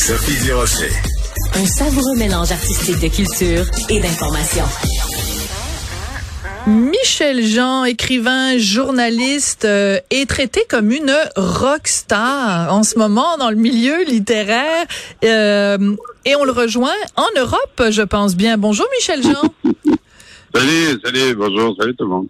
Sophie Durocher. Un savoureux mélange artistique de culture et d'information. Michel Jean, écrivain, journaliste, euh, est traité comme une rock star en ce moment dans le milieu littéraire. Euh, et on le rejoint en Europe, je pense bien. Bonjour Michel Jean. salut, salut, bonjour, salut tout le monde.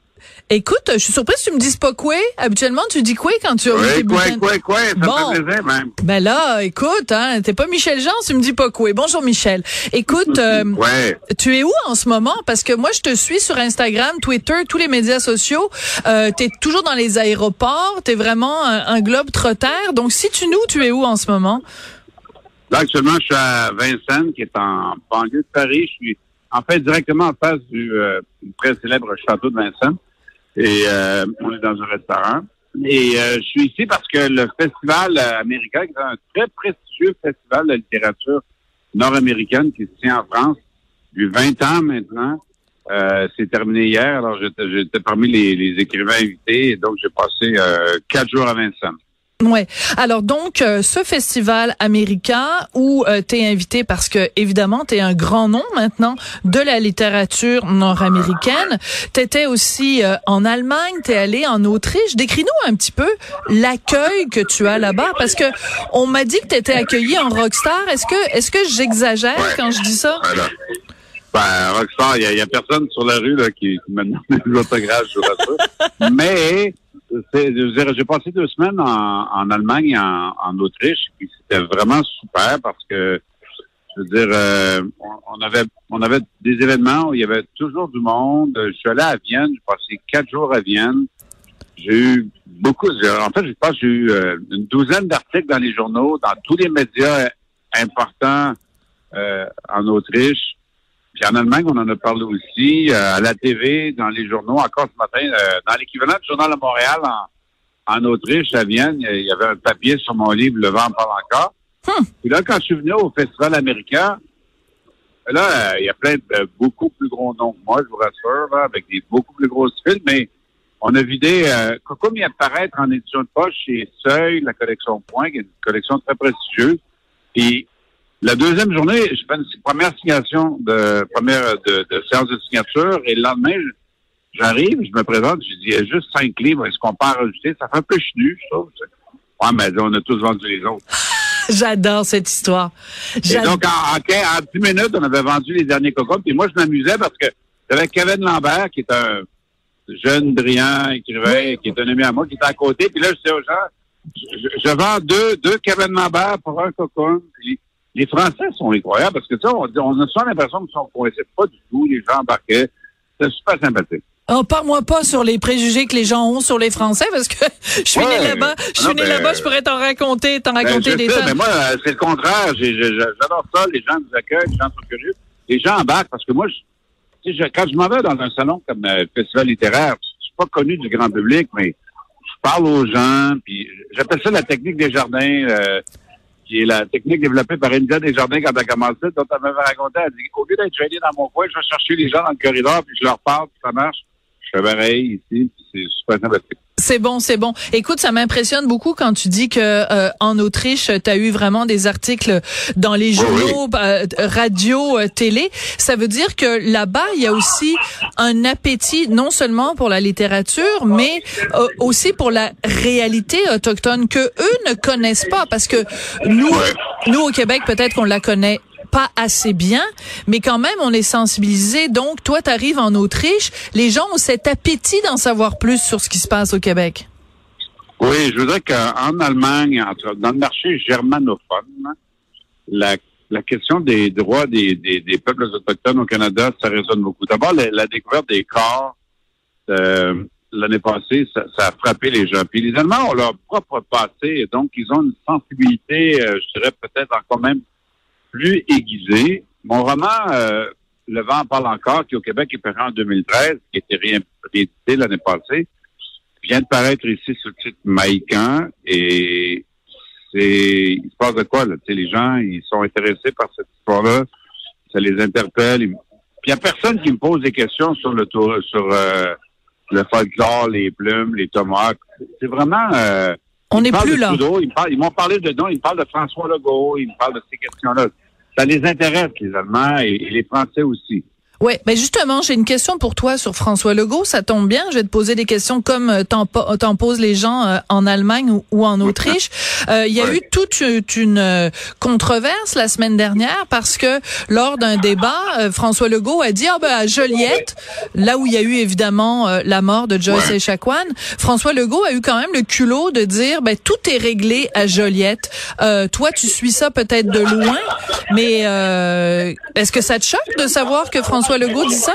Écoute, je suis surprise que tu me dises pas quoi. Habituellement, tu dis quoi quand tu as oui, quoi, quoi, quoi, ça bon. fait plaisir même. Ben là, écoute, hein, t'es pas Michel Jean, tu me dis pas quoi. Bonjour Michel. Écoute, euh, ouais. tu es où en ce moment? Parce que moi, je te suis sur Instagram, Twitter, tous les médias sociaux. Euh, t'es toujours dans les aéroports, t'es vraiment un, un globe trotteur. Donc, si tu nous, tu es où en ce moment? Là, actuellement, je suis à Vincennes, qui est en banlieue de Paris. Je suis en fait directement en face du euh, très célèbre château de Vincennes. Et euh, on est dans un restaurant. Et euh, je suis ici parce que le festival américain, qui est un très prestigieux festival de littérature nord-américaine qui se tient en France depuis 20 ans maintenant, euh, c'est terminé hier. Alors j'étais parmi les, les, écrivains invités et donc j'ai passé quatre jours à Vincennes. Ouais. Alors donc euh, ce festival américain où euh, tu es invité parce que évidemment tu es un grand nom maintenant de la littérature nord-américaine. Tu étais aussi euh, en Allemagne, tu es allé en Autriche. Décris-nous un petit peu l'accueil que tu as là-bas parce que on m'a dit que tu étais accueilli en rockstar. Est-ce que est-ce que j'exagère quand je dis ça? Ben, rockstar, il y, a personne sur la rue là, qui, qui autographes, je ça. Mais j'ai passé deux semaines en, en Allemagne en, en Autriche, puis c'était vraiment super parce que, je veux dire, euh, on, avait on avait des événements où il y avait toujours du monde. Je suis allé à Vienne, j'ai passé quatre jours à Vienne. J'ai eu beaucoup, en fait, je pense j'ai eu euh, une douzaine d'articles dans les journaux, dans tous les médias importants euh, en Autriche. Puis en Allemagne, on en a parlé aussi, euh, à la TV, dans les journaux, encore ce matin, euh, dans l'équivalent du Journal de Montréal, en, en Autriche, à Vienne, il y avait un papier sur mon livre, Le vent parle encore. Hmm. Puis là, quand je suis venu au Festival américain, là, euh, il y a plein de beaucoup plus gros noms que moi, je vous rassure, avec des beaucoup plus grosses files, mais on a vidé, euh, comme il apparaître en édition de poche chez Seuil, la collection Point, qui est une collection très prestigieuse. Puis la deuxième journée, je fais une première signation de première de, de séance de signature et le lendemain, j'arrive, je me présente, je dis il y a juste cinq livres, est-ce qu'on peut en rajouter? Ça fait un peu chenu, je trouve. Ouais, mais on a tous vendu les autres. J'adore cette histoire. Et donc, en, en, 10 minutes, on avait vendu les derniers cocos. Puis moi, je m'amusais parce que j'avais Kevin Lambert, qui est un jeune, brillant écrivain, qui est un ami à moi, qui était à côté. Puis là, je disais aux gens, je, je, vends deux, deux Kevin Lambert pour un cocon. Puis les Français sont incroyables parce que ça, on, on a souvent l'impression qu'ils sont coincés pas du tout. Les gens embarquaient. C'est super sympathique. Oh, parle-moi pas sur les préjugés que les gens ont sur les Français parce que je suis né là-bas. Je suis né là-bas, je pourrais t'en raconter, t'en raconter ben, des sais, Mais moi, c'est le contraire. J'adore ça. Les gens nous accueillent, les gens sont curieux. Les gens embarquent parce que moi, je, je, quand je m'en vais dans un salon comme le festival littéraire, je suis pas connu du grand public, mais je parle aux gens. Puis j'appelle ça la technique des jardins. Euh, qui la technique développée par India Desjardins quand elle a commencé, dont elle m'avait raconté, elle dit, au lieu d'être gêné dans mon coin, je vais chercher les gens dans le corridor, puis je leur parle, puis ça marche. Je fais pareil ici, c'est super sympathique. C'est bon, c'est bon. Écoute, ça m'impressionne beaucoup quand tu dis que euh, en Autriche, tu as eu vraiment des articles dans les journaux, oui, oui. radio, euh, télé. Ça veut dire que là-bas, il y a aussi un appétit non seulement pour la littérature, mais euh, aussi pour la réalité autochtone que eux ne connaissent pas parce que nous nous au Québec, peut-être qu'on la connaît pas assez bien, mais quand même, on est sensibilisé. Donc, toi, tu arrives en Autriche, les gens ont cet appétit d'en savoir plus sur ce qui se passe au Québec. Oui, je voudrais qu'en Allemagne, dans le marché germanophone, la, la question des droits des, des, des, peuples autochtones au Canada, ça résonne beaucoup. D'abord, la, découverte des corps, euh, l'année passée, ça, ça, a frappé les gens. Puis les Allemands ont leur propre passé, donc ils ont une sensibilité, euh, je dirais peut-être encore même plus aiguisée. Mon roman, euh, Le vent parle encore, qui au Québec est paru en 2013, qui était réédité l'année passée, vient de paraître ici sur le titre Maïcan et c'est il se passe de quoi là? Les gens ils sont intéressés par cette histoire-là ça les interpelle puis il n'y a personne qui me pose des questions sur le tour sur euh, le folklore les plumes les tomates c'est vraiment euh, on n'est plus là. Ils, m'ont parlé de non ils me parlent de François Legault ils me parlent de ces questions-là ça les intéresse les Allemands et les Français aussi Ouais, mais justement, j'ai une question pour toi sur François Legault. Ça tombe bien, je vais te poser des questions comme euh, t'en posent les gens euh, en Allemagne ou, en Autriche. Euh, il y a eu toute une controverse la semaine dernière parce que lors d'un débat, François Legault a dit ah ben à Joliette, là où il y a eu évidemment la mort de Joyce Echaquan, François Legault a eu quand même le culot de dire ben tout est réglé à Joliette. toi, tu suis ça peut-être de loin, mais est-ce que ça te choque de savoir que François Legault dit ça?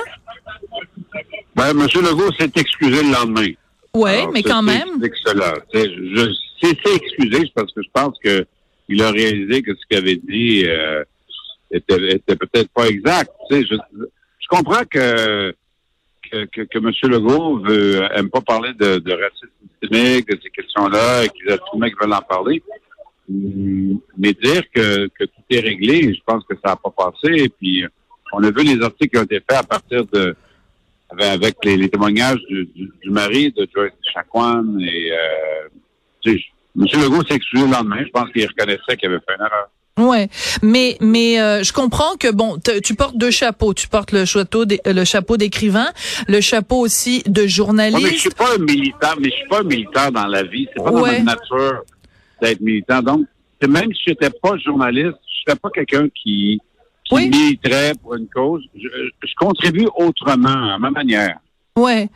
Ben, M. Legault s'est excusé le lendemain. Oui, mais quand même. Cela. Je s'est excusé parce que je pense que il a réalisé que ce qu'il avait dit euh, était, peut-être pas exact. Je, je comprends que que, que, M. Legault veut, aime pas parler de, de racisme systémique, de ces questions-là, et qu'il y a tout le monde qui veut en parler. Mais dire que, que tout est réglé, je pense que ça n'a pas passé. Et puis, on a vu les articles qui ont été faits à partir de avec, les, témoignages du, mari de Joyce Chacoan et euh, M. Legault s'est excusé le lendemain. Je pense qu'il reconnaissait qu'il avait fait une erreur. Ouais, mais mais euh, je comprends que bon, tu portes deux chapeaux. Tu portes le chapeau le chapeau d'écrivain, le chapeau aussi de journaliste. mais je suis pas un militant, mais je suis pas un militant dans la vie. C'est pas dans ma nature d'être militant. Donc, même si j'étais pas journaliste, je serais pas quelqu'un qui qui oui. militerait pour une cause. Je, je contribue autrement, à ma manière. Ouais,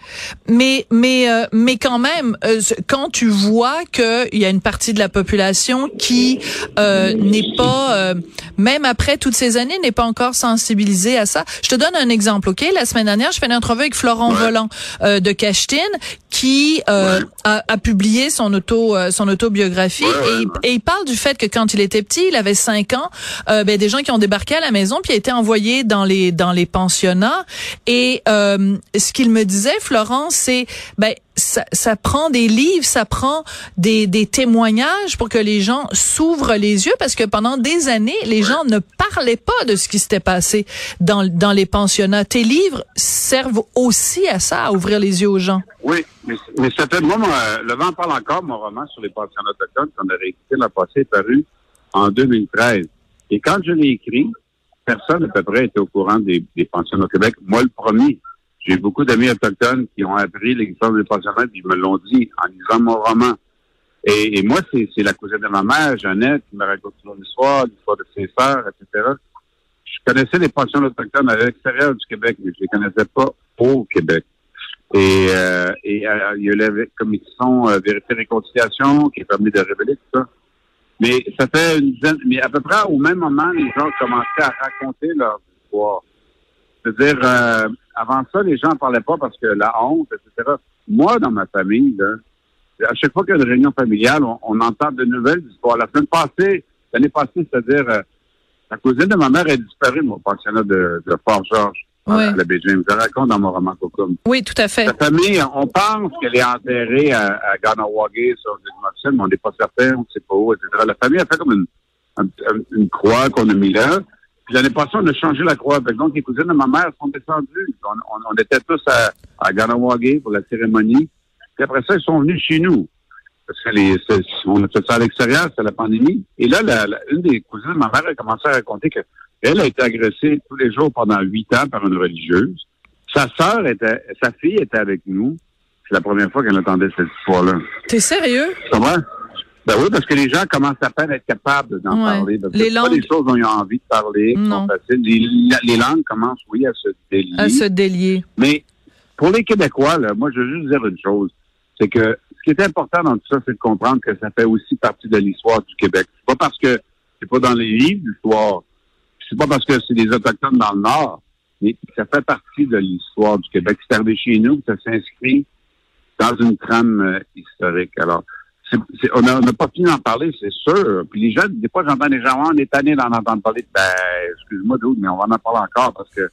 mais mais euh, mais quand même, euh, quand tu vois que il y a une partie de la population qui euh, n'est pas, même après toutes ces années, n'est pas encore sensibilisée à ça. Je te donne un exemple, ok? La semaine dernière, je fais une entrevue avec Florent Volant de Cachetine, qui a, a, publié son auto son autobiographie et, et, il parle du fait que quand il était petit, il avait cinq ans, ben, des gens qui ont débarqué à la maison puis a été envoyé dans les dans les pensionnats et ce qu'il me disait, Florence, c'est ben ça, prend des livres, ça prend des, des témoignages pour que les gens s'ouvrent les yeux parce que pendant des années, les gens ne parlaient pas de ce qui s'était passé dans, dans les pensionnats. Tes livres servent aussi à ça, à ouvrir les yeux aux gens. Oui, mais, mais ça fait, moi, Le vent parle encore, mon roman sur les pensionnats autochtones qu'on a réécrit l'an passé, est paru en 2013. Et quand je l'ai écrit, personne à peu près était au courant des, des pensionnats au Québec. Moi, le premier. J'ai beaucoup d'amis autochtones qui ont appris l'existence des puis ils me l'ont dit en lisant mon roman. Et, moi, c'est la cousine de ma mère, Jeannette, qui me raconte son histoire, l'histoire de ses sœurs, etc. Je connaissais les pensions autochtones à l'extérieur du Québec, mais je les connaissais pas au Québec. Et, euh, et euh, il y a la commission euh, Vérité et Réconciliation qui a permis de révéler tout ça. Mais ça fait une dizaine, mais à peu près au même moment, les gens commençaient à raconter leur histoire. C'est-à-dire, euh, avant ça, les gens ne parlaient pas parce que la honte, etc. Moi, dans ma famille, à chaque fois qu'il y a une réunion familiale, on, entend de nouvelles histoires. La semaine passée, l'année passée, c'est-à-dire, euh, la cousine de ma mère est disparue, mon pensionnat de, de Fort-Georges. Oui. À la James. Je raconte dans mon roman Cocum. Oui, tout à fait. La famille, on pense qu'elle est enterrée à, à Ganawagi sur le mais on n'est pas certain, on ne sait pas où, etc. La famille a fait comme une, une croix qu'on a mis là. Puis l'année passée, on a changé la croix. Donc, les cousines de ma mère sont descendues. On, était tous à, à Ganawagi pour la cérémonie. Puis après ça, ils sont venus chez nous. Parce que les, on a fait ça à l'extérieur, c'était la pandémie. Et là, la, une des cousines de ma mère a commencé à raconter qu'elle a été agressée tous les jours pendant huit ans par une religieuse. Sa sœur était, sa fille était avec nous. C'est la première fois qu'elle entendait cette histoire-là. T'es sérieux? Comment? Ben oui, parce que les gens commencent à peine être capables d'en parler. les langues... pas des choses dont ils ont envie de parler, qui sont faciles. Les, langues commencent, oui, à se délier. À se délier. Mais pour les Québécois, là, moi, je veux juste dire une chose. C'est que ce qui est important dans tout ça, c'est de comprendre que ça fait aussi partie de l'histoire du Québec. C'est pas parce que c'est pas dans les livres d'histoire. C'est pas parce que c'est des Autochtones dans le Nord. Mais ça fait partie de l'histoire du Québec. C'est arrivé chez nous, ça s'inscrit dans une trame euh, historique. Alors, c'est- on n'a pas fini d'en parler, c'est sûr. Puis les gens, des fois, j'entends les gens, Ah, on est tanné d'en entendre parler. Ben, excuse-moi, Doud, mais on va en parler encore parce que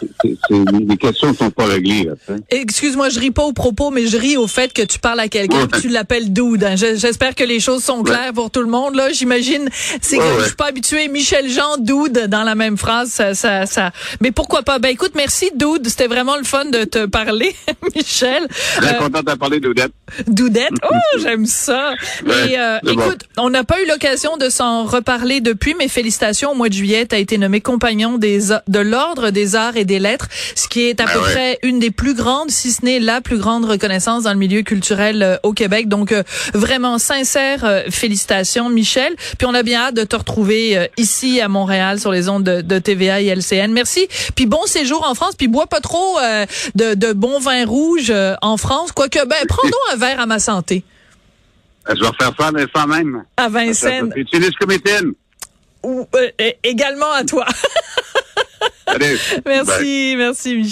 c'est- c'est- c'est- les questions ne sont pas réglées. Excuse-moi, je ris pas au propos, mais je ris au fait que tu parles à quelqu'un Ouais. que tu l'appelles dude. hein. Je- J'espère que les choses sont claires pour tout le monde. Là, j'imagine, c'est Ouais, que je suis pas habituée. Michel Jean, dude, dans la même phrase, ça, ça, ça. Mais pourquoi pas? Ben écoute, merci dude. C'était vraiment le fun de te parler, Michel. Très Euh, content de parler d'Odette. Doudette? Oh, j'aime ça. Et euh, bon. écoute, on n'a pas eu l'occasion de s'en reparler depuis, mais félicitations. Au mois de juillet, tu as été nommé compagnon des de l'ordre des arts et des lettres, ce qui est à Ah peu ouais. près une des plus grandes, si ce n'est la plus grande reconnaissance dans le milieu culturel euh, au Québec. Donc euh, vraiment sincère euh, félicitations, Michel. Puis on a bien hâte de te retrouver ici à Montréal sur les ondes de, de TVA et LCN. Merci. Puis bon séjour en France. Puis bois pas trop euh, de, de bon vin rouge euh, en France. Quoique, ben prends donc un verre à ma santé. Je vais refaire ça l'instant même. À Vincennes. Ou, euh, également à toi. Allez. Bye. merci, merci Michel.